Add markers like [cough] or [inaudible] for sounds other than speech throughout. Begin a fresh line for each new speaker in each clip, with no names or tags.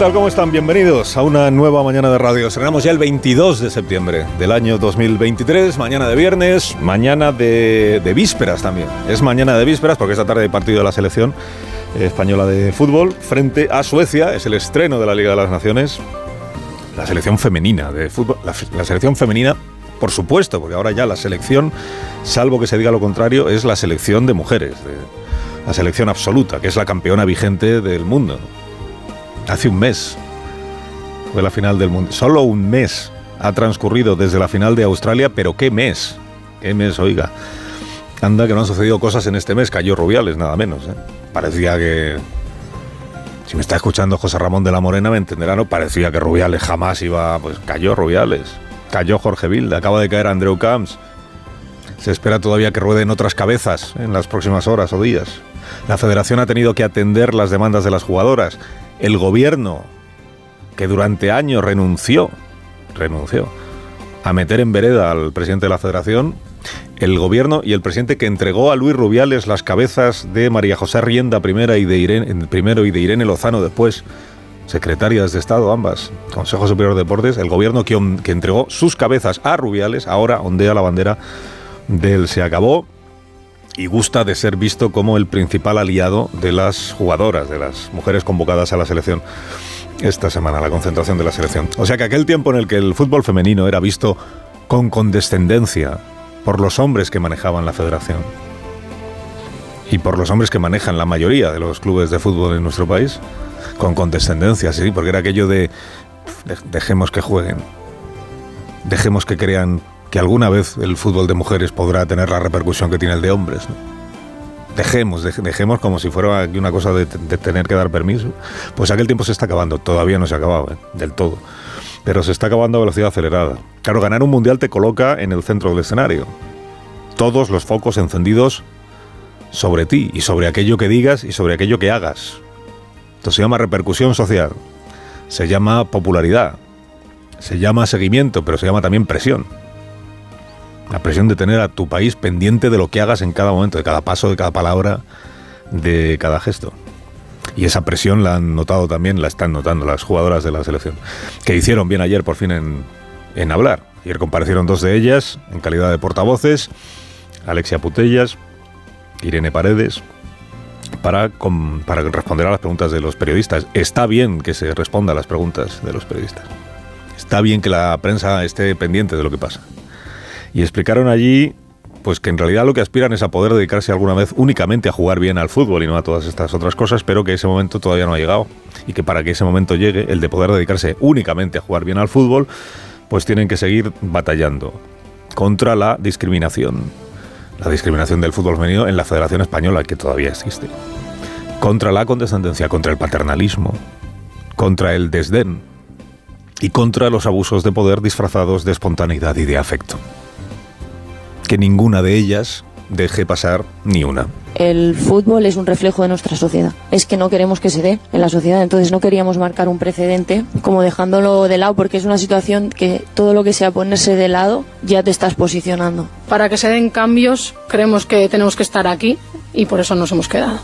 tal? ¿Cómo están? Bienvenidos a una nueva mañana de radio. Estrenamos ya el 22 de septiembre del año 2023, mañana de viernes, mañana de, vísperas también. Es mañana de vísperas porque esta tarde hay partido de la selección española de fútbol frente a Suecia. Es el estreno de la Liga de las Naciones. La selección femenina de fútbol. La, selección femenina, por supuesto, porque ahora ya la selección, salvo que se diga lo contrario, es la selección de mujeres. La selección absoluta, que es la campeona vigente del mundo. Hace un mes fue la final del mundo. Solo un mes ha transcurrido desde la final de Australia, pero ¿qué mes? ¿Qué mes, oiga? Anda que no han sucedido cosas en este mes. Cayó Rubiales, nada menos. ¿eh? Parecía que... Si me está escuchando José Ramón de la Morena, me entenderá, ¿no? Parecía que Rubiales jamás iba... Pues cayó Rubiales. Cayó Jorge Vilda. Acaba de caer Andreu Camps. Se espera todavía que rueden otras cabezas en las próximas horas o días. La federación ha tenido que atender las demandas de las jugadoras. El gobierno, que durante años renunció, renunció a meter en vereda al presidente de la federación, el gobierno y el presidente que entregó a Luis Rubiales las cabezas de María José Rienda primera y de Irene, primero y de Irene Lozano después, secretarias de Estado ambas, Consejo Superior de Deportes, el gobierno que, que entregó sus cabezas a Rubiales, ahora ondea la bandera del se acabó y gusta de ser visto como el principal aliado de las jugadoras, de las mujeres convocadas a la selección esta semana, la concentración de la selección. O sea que aquel tiempo en el que el fútbol femenino era visto con condescendencia por los hombres que manejaban la federación y por los hombres que manejan la mayoría de los clubes de fútbol en nuestro país, con condescendencia, sí, porque era aquello de dejemos que jueguen, dejemos que crean que alguna vez el fútbol de mujeres podrá tener la repercusión que tiene el de hombres. Dejemos, dejemos como si fuera una cosa de, tener que dar permiso. Pues aquel tiempo se está acabando, todavía no se ha acabado ¿eh? del todo, pero se está acabando a velocidad acelerada. Claro, ganar un mundial te coloca en el centro del escenario. Todos los focos encendidos sobre ti y sobre aquello que digas y sobre aquello que hagas. Esto se llama repercusión social, se llama popularidad, se llama seguimiento, pero se llama también presión. La presión de tener a tu país pendiente de lo que hagas en cada momento, de cada paso, de cada palabra, de cada gesto. Y esa presión la han notado también, la están notando las jugadoras de la selección, que hicieron bien ayer por fin en, hablar. Ayer comparecieron dos de ellas en calidad de portavoces, Alexia Putellas, Irene Paredes, para, con, para responder a las preguntas de los periodistas. Está bien que se responda a las preguntas de los periodistas. Está bien que la prensa esté pendiente de lo que pasa y explicaron allí pues que en realidad lo que aspiran es a poder dedicarse alguna vez únicamente a jugar bien al fútbol y no a todas estas otras cosas, pero que ese momento todavía no ha llegado. Y que para que ese momento llegue, el de poder dedicarse únicamente a jugar bien al fútbol, pues tienen que seguir batallando contra la discriminación, la discriminación del fútbol femenino en la Federación Española, que todavía existe, contra la condescendencia, contra el paternalismo, contra el desdén y contra los abusos de poder disfrazados de espontaneidad y de afecto que ninguna de ellas deje pasar ni una.
El fútbol es un reflejo de nuestra sociedad. Es que no queremos que se dé en la sociedad, entonces no queríamos marcar un precedente como dejándolo de lado porque es una situación que todo lo que sea ponerse de lado ya te estás posicionando.
Para que se den cambios creemos que tenemos que estar aquí y por eso nos hemos quedado.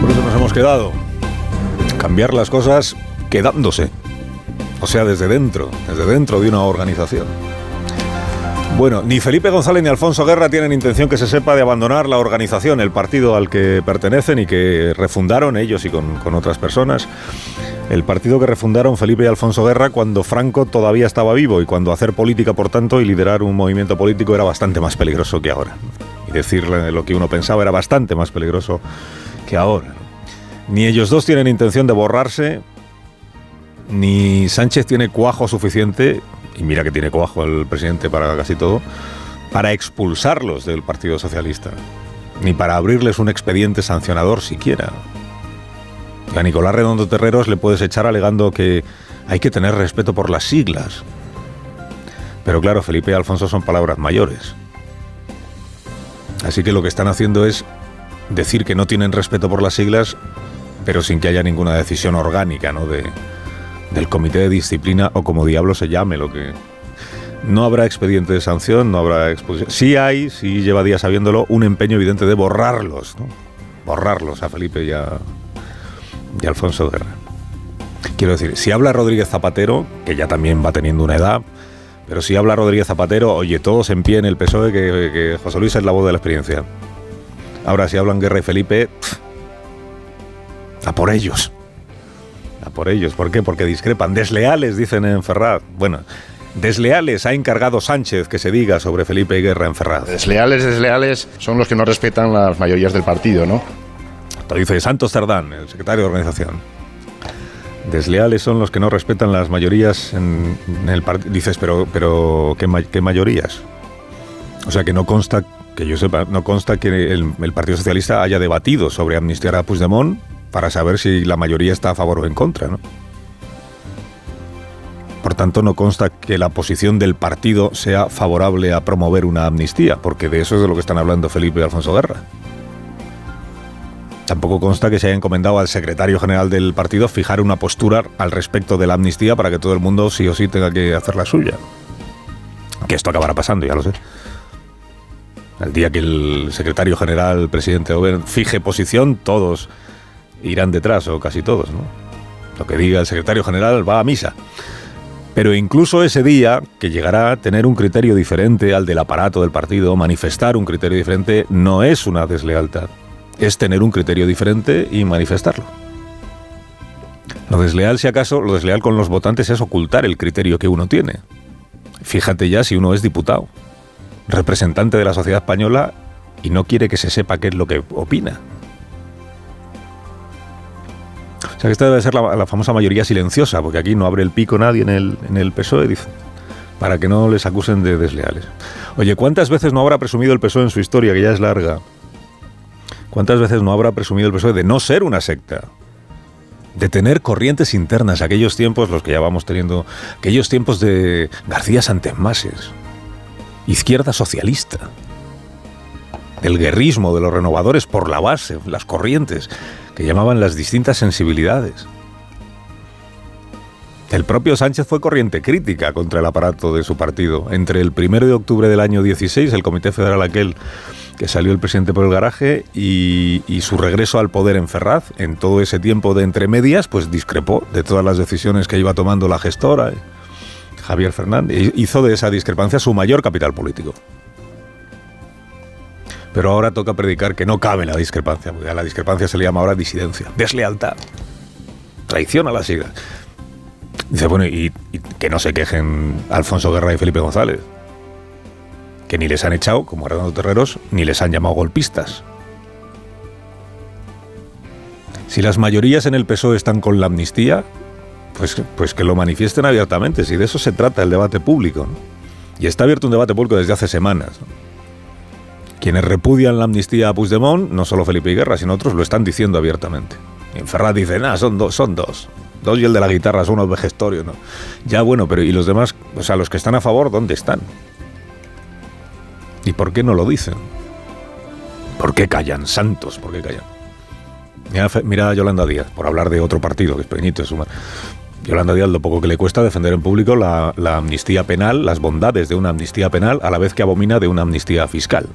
Por eso nos hemos quedado. Cambiar las cosas quedándose. O sea, desde dentro, desde dentro de una organización. Bueno, ni Felipe González ni Alfonso Guerra tienen intención que se sepa de abandonar la organización, el partido al que pertenecen y que refundaron ellos y con, otras personas. El partido que refundaron Felipe y Alfonso Guerra cuando Franco todavía estaba vivo y cuando hacer política, por tanto, y liderar un movimiento político era bastante más peligroso que ahora. Y decirle lo que uno pensaba era bastante más peligroso que ahora. Ni ellos dos tienen intención de borrarse ni Sánchez tiene cuajo suficiente, y mira que tiene cuajo el presidente para casi todo, para expulsarlos del Partido Socialista, ni para abrirles un expediente sancionador siquiera. A Nicolás Redondo Terreros le puedes echar alegando que hay que tener respeto por las siglas. Pero claro, Felipe y Alfonso son palabras mayores. Así que lo que están haciendo es decir que no tienen respeto por las siglas, pero sin que haya ninguna decisión orgánica, ¿no? De, del comité de disciplina o como diablo se llame lo que no habrá expediente de sanción, no habrá exposición. Sí hay, sí lleva días sabiéndolo, un empeño evidente de borrarlos, borrarlos a Felipe y a, y a Alfonso Guerra. Quiero decir, si habla Rodríguez Zapatero, que ya también va teniendo una edad, pero si habla Rodríguez Zapatero, oye, todos en pie en el PSOE, que, José Luis es la voz de la experiencia. Ahora, si hablan Guerra y Felipe, a por ellos. Por ellos. ¿Por qué? Porque discrepan. Desleales, dicen en Ferraz. Bueno, desleales ha encargado Sánchez que se diga sobre Felipe Guerra en Ferraz.
Desleales, desleales son los que no respetan las mayorías del partido, ¿no?
Lo dice Santos Cerdán, el secretario de organización. Desleales son los que no respetan las mayorías en, el partido. Dices, pero, pero ¿qué, mayorías? O sea, que no consta, que yo sepa, no consta que el, Partido Socialista haya debatido sobre amnistiar a Puigdemont para saber si la mayoría está a favor o en contra, ¿no? Por tanto, no consta que la posición del partido sea favorable a promover una amnistía, porque de eso es de lo que están hablando Felipe y Alfonso Guerra. Tampoco consta que se haya encomendado al secretario general del partido fijar una postura al respecto de la amnistía para que todo el mundo sí o sí tenga que hacer la suya. Que esto acabará pasando, ya lo sé. El día que el secretario general, presidente Oben, fije posición, todos irán detrás, o casi todos, ¿no? Lo que diga el secretario general va a misa. Pero incluso ese día, que llegará a tener un criterio diferente al del aparato del partido, manifestar un criterio diferente, no es una deslealtad es tener un criterio diferente y manifestarlo. Lo desleal, si acaso, lo desleal con los votantes es ocultar el criterio que uno tiene. Fíjate ya si uno es diputado, representante de la sociedad española y no quiere que se sepa qué es lo que opina. Que esta debe ser la, famosa mayoría silenciosa, porque aquí no abre el pico nadie en el, PSOE, para que no les acusen de desleales. Oye, ¿cuántas veces no habrá presumido el PSOE en su historia, que ya es larga, ¿Cuántas veces no habrá presumido el PSOE de no ser una secta? De tener corrientes internas, aquellos tiempos, los que ya vamos teniendo, aquellos tiempos de García Santemases, izquierda socialista, del guerrismo, de los renovadores por la base, las corrientes, que llamaban las distintas sensibilidades. El propio Sánchez fue corriente crítica contra el aparato de su partido. Entre el 1 de octubre del año 16, el Comité Federal aquel que salió el presidente por el garaje y, su regreso al poder en Ferraz, en todo ese tiempo de entre medias, pues discrepó de todas las decisiones que iba tomando la gestora, eh, Javier Fernández, hizo de esa discrepancia su mayor capital político. Pero ahora toca predicar que no cabe la discrepancia, porque a la discrepancia se le llama ahora disidencia, deslealtad, traición a las siglas. Dice, bueno, y que no se quejen Alfonso Guerra y Felipe González que ni les han echado, como Arnaldo Terreros, ni les han llamado golpistas. Si las mayorías en el PSOE están con la amnistía, pues, pues que lo manifiesten abiertamente, si de eso se trata el debate público. Y está abierto un debate público desde hace semanas. Quienes repudian la amnistía a Puigdemont, no solo Felipe Guerra, sino otros, lo están diciendo abiertamente. En Ferraz dice, nada, son dos, son dos. Dos y el de la guitarra son unos vejestorios, ¿no? Ya bueno, pero ¿y los demás? O sea, los que están a favor, ¿dónde están? ¿Y por qué no lo dicen? ¿Por qué callan? Santos, ¿por qué callan? Mira, a Yolanda Díaz, por hablar de otro partido, que es pequeñito, es una... Yolanda Díaz lo poco que le cuesta defender en público la, amnistía penal, las bondades de una amnistía penal, a la vez que abomina de una amnistía fiscal.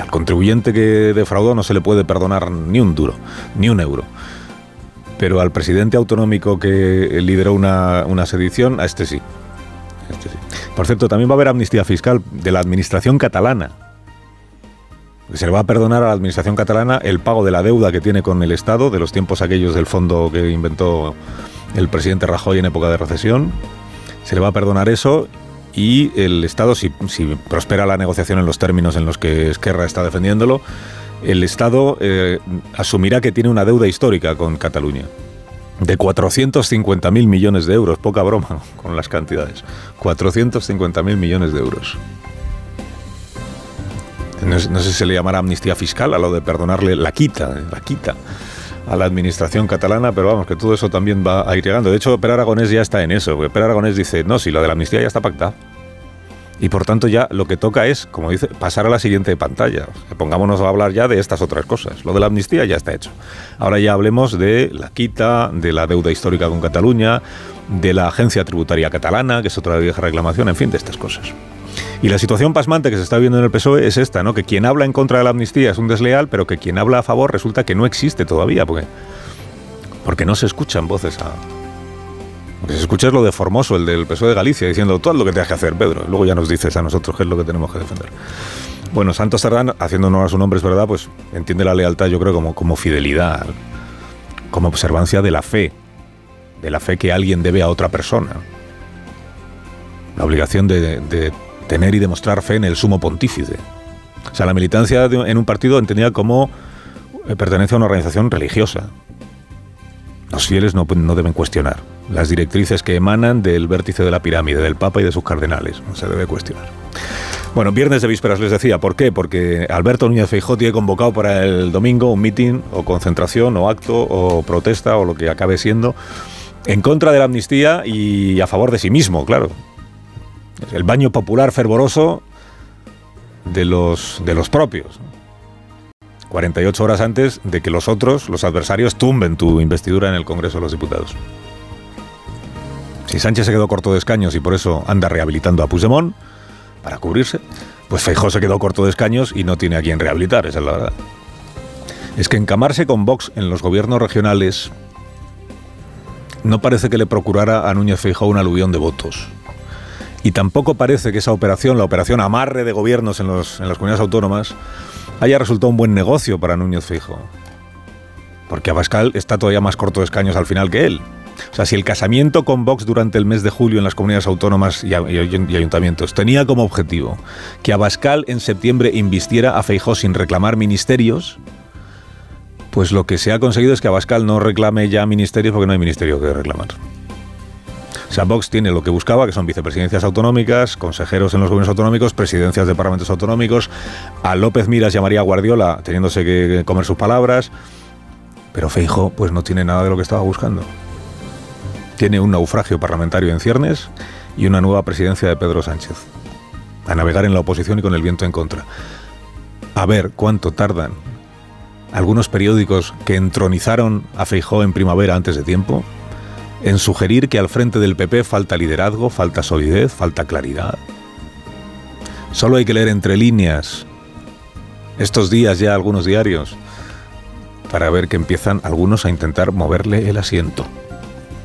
Al contribuyente que defraudó no se le puede perdonar ni un duro, ni un euro. Pero al presidente autonómico que lideró una, una sedición, a este sí. Este sí. Por cierto, también va a haber amnistía fiscal de la administración catalana. Se le va a perdonar a la administración catalana el pago de la deuda que tiene con el Estado, de los tiempos aquellos del fondo que inventó el presidente Rajoy en época de recesión. Se le va a perdonar eso y el Estado, si, prospera la negociación en los términos en los que Esquerra está defendiéndolo, el Estado eh, asumirá que tiene una deuda histórica con Cataluña de 450.000 millones de euros, poca broma [laughs] con las cantidades. 450.000 millones de euros. No, sé si se le llamará amnistía fiscal a lo de perdonarle la quita, la quita a la administración catalana, pero vamos, que todo eso también va a ir llegando. De hecho, Per Aragonés ya está en eso, porque Per Aragonés dice, no, si lo de la amnistía ya está pactado. Y por tanto ya lo que toca es, como dice, pasar a la siguiente pantalla. Pongámonos a hablar ya de estas otras cosas. Lo de la amnistía ya está hecho. Ahora ya hablemos de la quita, de la deuda histórica con Cataluña, de la agencia tributaria catalana, que es otra vieja reclamación, en fin, de estas cosas. Y la situación pasmante que se está viendo en el PSOE es esta, ¿no? Que quien habla en contra de la amnistía es un desleal, pero que quien habla a favor resulta que no existe todavía, porque, porque no se escuchan voces a... Porque se escucha es lo de Formoso, el del PSOE de Galicia, diciendo todo lo que tengas que hacer, Pedro. Luego ya nos dices a nosotros qué es lo que tenemos que defender. Bueno, Santos Cerdán, haciendo honor a su nombre, es verdad, pues entiende la lealtad, yo creo, como, como fidelidad, como observancia de la fe, de la fe que alguien debe a otra persona. La obligación de, de tener y demostrar fe en el sumo pontífice. O sea, la militancia en un partido entendida como eh, pertenece a una organización religiosa. Los fieles no, no, deben cuestionar las directrices que emanan del vértice de la pirámide, del Papa y de sus cardenales. No se debe cuestionar. Bueno, viernes de vísperas les decía, ¿por qué? Porque Alberto Núñez Feijóo tiene convocado para el domingo un mitin o concentración o acto o protesta o lo que acabe siendo en contra de la amnistía y a favor de sí mismo, claro. El baño popular fervoroso de los, de los propios. 48 horas antes de que los otros, los adversarios, tumben tu investidura en el Congreso de los Diputados. Si Sánchez se quedó corto de escaños y por eso anda rehabilitando a Puigdemont para cubrirse, pues Feijóo se quedó corto de escaños y no tiene a quien rehabilitar, esa es la verdad. Es que encamarse con Vox en los gobiernos regionales no parece que le procurara a Núñez Feijóo una aluvión de votos. Y tampoco parece que esa operación, la operación amarre de gobiernos en, los, en las comunidades autónomas, haya resultado un buen negocio para Núñez Feijóo. Porque Abascal está todavía más corto de escaños al final que él. O sea, si el casamiento con Vox durante el mes de julio en las comunidades autónomas y, ayuntamientos tenía como objetivo que Abascal en septiembre invistiera a Feijóo sin reclamar ministerios, pues lo que se ha conseguido es que Abascal no reclame ya ministerios porque no hay ministerio que reclamar. O sea, Vox tiene lo que buscaba, que son vicepresidencias autonómicas, consejeros en los gobiernos autonómicos, presidencias de parlamentos autonómicos. A López Miras y a María Guardiola teniéndose que comer sus palabras. Pero Feijo, pues no tiene nada de lo que estaba buscando. Tiene un naufragio parlamentario en ciernes y una nueva presidencia de Pedro Sánchez. A navegar en la oposición y con el viento en contra. A ver cuánto tardan algunos periódicos que entronizaron a Feijó en primavera antes de tiempo en sugerir que al frente del PP falta liderazgo, falta solidez, falta claridad. Solo hay que leer entre líneas estos días ya algunos diarios para ver que empiezan algunos a intentar moverle el asiento.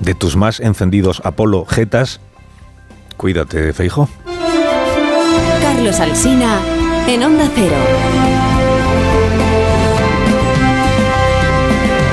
De tus más encendidos Apolo Jetas, cuídate, Feijo.
Carlos Alsina en Onda Cero.